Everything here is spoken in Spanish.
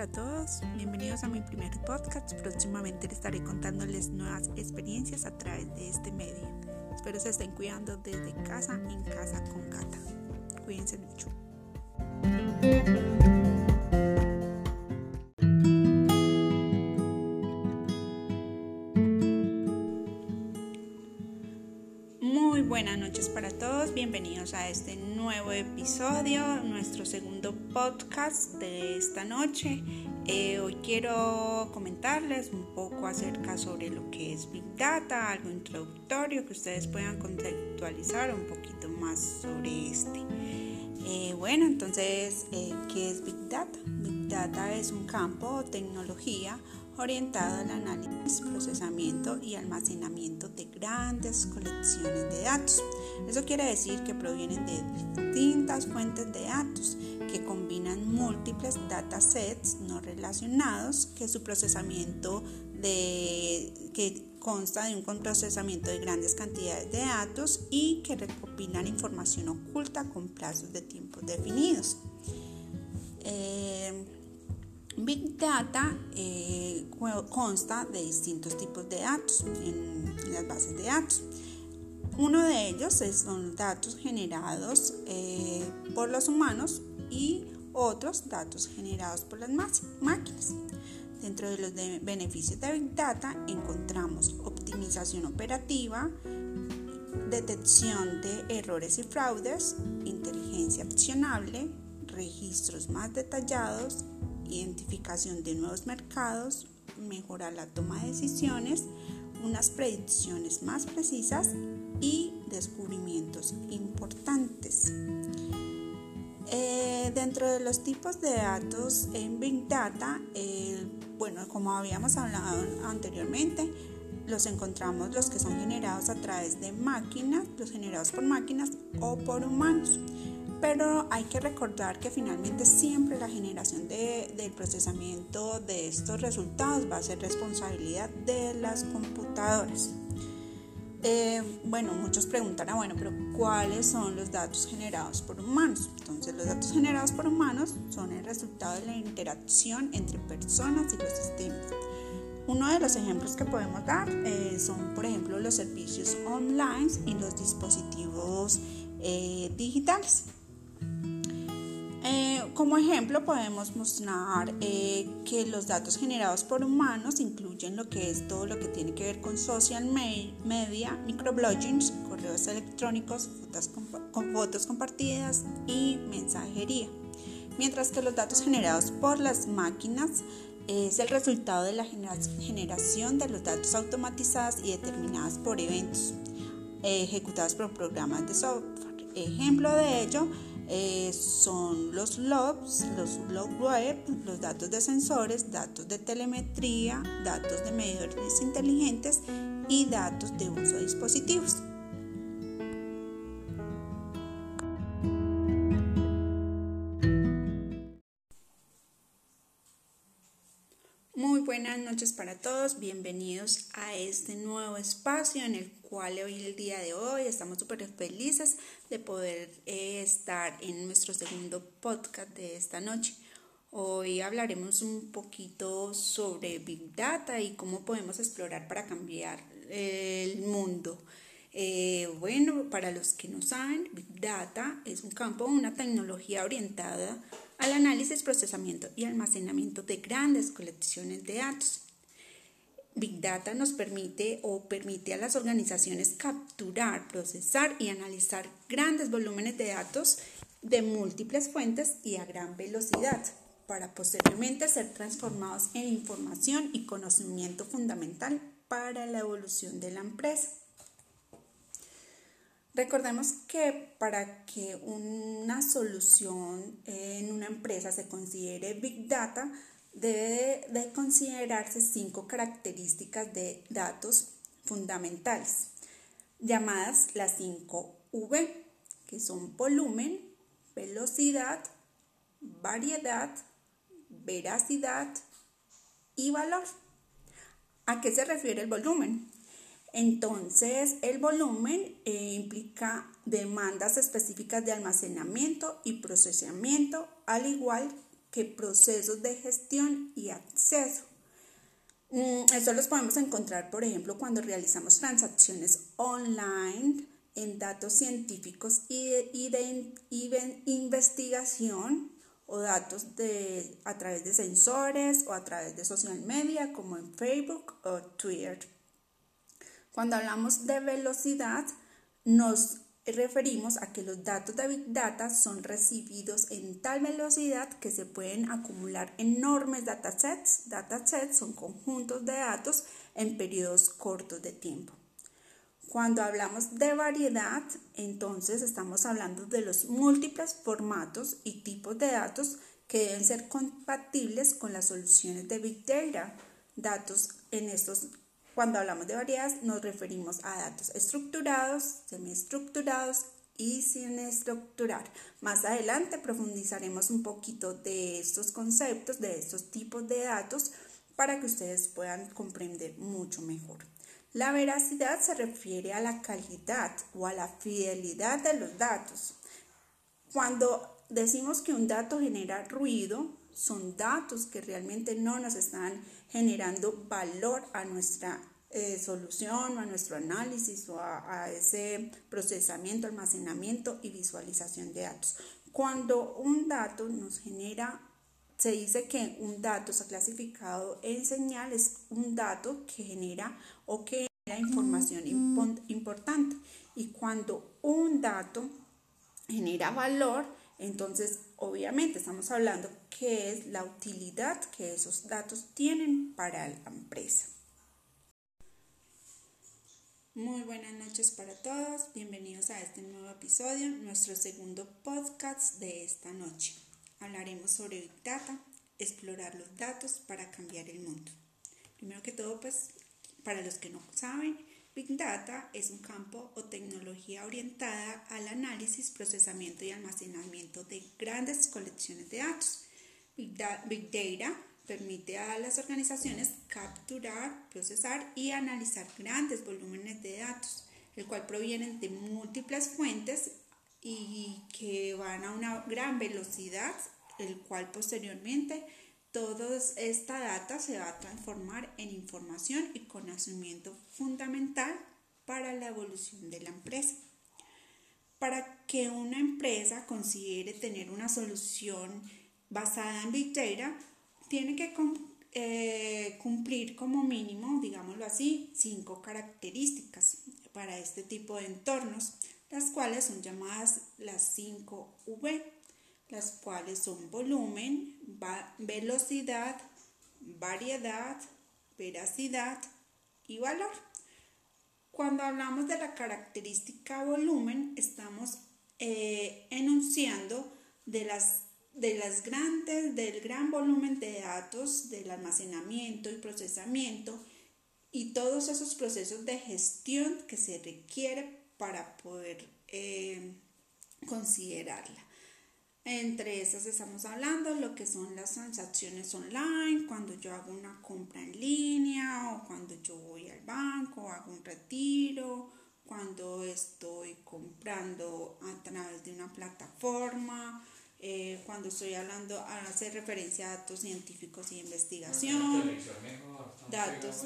para todos. Bienvenidos a mi primer podcast. Próximamente les estaré contándoles nuevas experiencias a través de este medio. Espero se estén cuidando desde casa, en casa con Cata. Cuídense mucho. Bienvenidos a este nuevo episodio, nuestro segundo podcast de esta noche. Eh, hoy quiero comentarles un poco acerca sobre lo que es Big Data, algo introductorio que ustedes puedan contextualizar un poquito más sobre este. Eh, bueno, entonces, eh, ¿qué es Big Data? Big Data es un campo o tecnología orientado al análisis, procesamiento y almacenamiento de grandes colecciones de datos. Eso quiere decir que provienen de distintas fuentes de datos que combinan múltiples datasets no relacionados, que su procesamiento de, que consta de un procesamiento de grandes cantidades de datos y que recopilan información oculta con plazos de tiempo definidos. Eh, Big Data eh, consta de distintos tipos de datos en, las bases de datos. Uno de ellos son datos generados eh, por los humanos y otros datos generados por las máquinas. Dentro de los beneficios de Big Data encontramos optimización operativa, detección de errores y fraudes, inteligencia accionable, registros más detallados, identificación de nuevos mercados, mejorar la toma de decisiones, unas predicciones más precisas y descubrimientos importantes. Eh, dentro de los tipos de datos en Big Data, eh, bueno, como habíamos hablado anteriormente, los encontramos los que son generados a través de máquinas, los generados por máquinas o por humanos pero hay que recordar que finalmente siempre la generación del procesamiento de estos resultados va a ser responsabilidad de las computadoras. Eh, bueno, muchos preguntarán, bueno, pero ¿cuáles son los datos generados por humanos? Entonces, los datos generados por humanos son el resultado de la interacción entre personas y los sistemas. Uno de los ejemplos que podemos dar eh, son, por ejemplo, los servicios online y los dispositivos eh, digitales. Eh, como ejemplo podemos mostrar eh, que los datos generados por humanos incluyen lo que es todo lo que tiene que ver con social media, microblogging, correos electrónicos, fotos, con fotos compartidas y mensajería. Mientras que los datos generados por las máquinas es el resultado de la generación de los datos automatizados y determinadas por eventos ejecutados por programas de software. Ejemplo de ello eh, son los logs, los log web, los datos de sensores, datos de telemetría, datos de medidores inteligentes y datos de uso de dispositivos. Muy buenas noches para todos, bienvenidos a este nuevo espacio en el cual hoy el día de hoy estamos súper felices de poder eh, estar en nuestro segundo podcast de esta noche. Hoy hablaremos un poquito sobre Big Data y cómo podemos explorar para cambiar el mundo. Eh, bueno, para los que no saben, Big Data es un campo, una tecnología orientada al análisis, procesamiento y almacenamiento de grandes colecciones de datos. Big Data nos permite o permite a las organizaciones capturar, procesar y analizar grandes volúmenes de datos de múltiples fuentes y a gran velocidad para posteriormente ser transformados en información y conocimiento fundamental para la evolución de la empresa. Recordemos que para que una solución en una empresa se considere Big Data, debe de considerarse cinco características de datos fundamentales, llamadas las 5 V, que son volumen, velocidad, variedad, veracidad y valor. ¿A qué se refiere el volumen? Entonces, el volumen eh, implica demandas específicas de almacenamiento y procesamiento, al igual que procesos de gestión y acceso. Mm, esto los podemos encontrar, por ejemplo, cuando realizamos transacciones online en datos científicos y de, investigación o datos de, a través de sensores o a través de social media como en Facebook o Twitter. Cuando hablamos de velocidad, nos referimos a que los datos de Big Data son recibidos en tal velocidad que se pueden acumular enormes datasets. Datasets son conjuntos de datos en periodos cortos de tiempo. Cuando hablamos de variedad, entonces estamos hablando de los múltiples formatos y tipos de datos que deben ser compatibles con las soluciones de Big Data. Datos en estos cuando hablamos de variedad nos referimos a datos estructurados, semiestructurados y sin estructurar. Más adelante profundizaremos un poquito de estos conceptos, de estos tipos de datos, para que ustedes puedan comprender mucho mejor. La veracidad se refiere a la calidad o a la fidelidad de los datos. Cuando decimos que un dato genera ruido, son datos que realmente no nos están generando valor a nuestra eh, solución o a nuestro análisis o a, ese procesamiento, almacenamiento y visualización de datos. Cuando un dato nos genera, se dice que un dato está clasificado en señal, es un dato que genera o que genera información importante. Y cuando un dato genera valor, entonces obviamente estamos hablando que es la utilidad que esos datos tienen para la empresa. Muy buenas noches para todos, bienvenidos a este nuevo episodio, nuestro segundo podcast de esta noche. Hablaremos sobre Big Data, explorar los datos para cambiar el mundo. Primero que todo, pues, para los que no saben, Big Data es un campo o tecnología orientada al análisis, procesamiento y almacenamiento de grandes colecciones de datos. Big, Data permite a las organizaciones capturar, procesar y analizar grandes volúmenes de datos, el cual provienen de múltiples fuentes y que van a una gran velocidad, el cual posteriormente toda esta data se va a transformar en información y conocimiento fundamental para la evolución de la empresa. Para que una empresa considere tener una solución basada en Big Data, tiene que eh, cumplir como mínimo, digámoslo así, cinco características para este tipo de entornos, las cuales son llamadas las 5 V, las cuales son volumen, velocidad, variedad, veracidad y valor. Cuando hablamos de la característica volumen, estamos eh, enunciando de las de las grandes, del gran volumen de datos, del almacenamiento y procesamiento y todos esos procesos de gestión que se requiere para poder eh, considerarla. Entre esas estamos hablando lo que son las transacciones online, cuando yo hago una compra en línea o cuando yo voy al banco, hago un retiro, cuando estoy comprando a través de una plataforma, eh, cuando estoy hablando, hacer referencia a datos científicos y investigación, datos,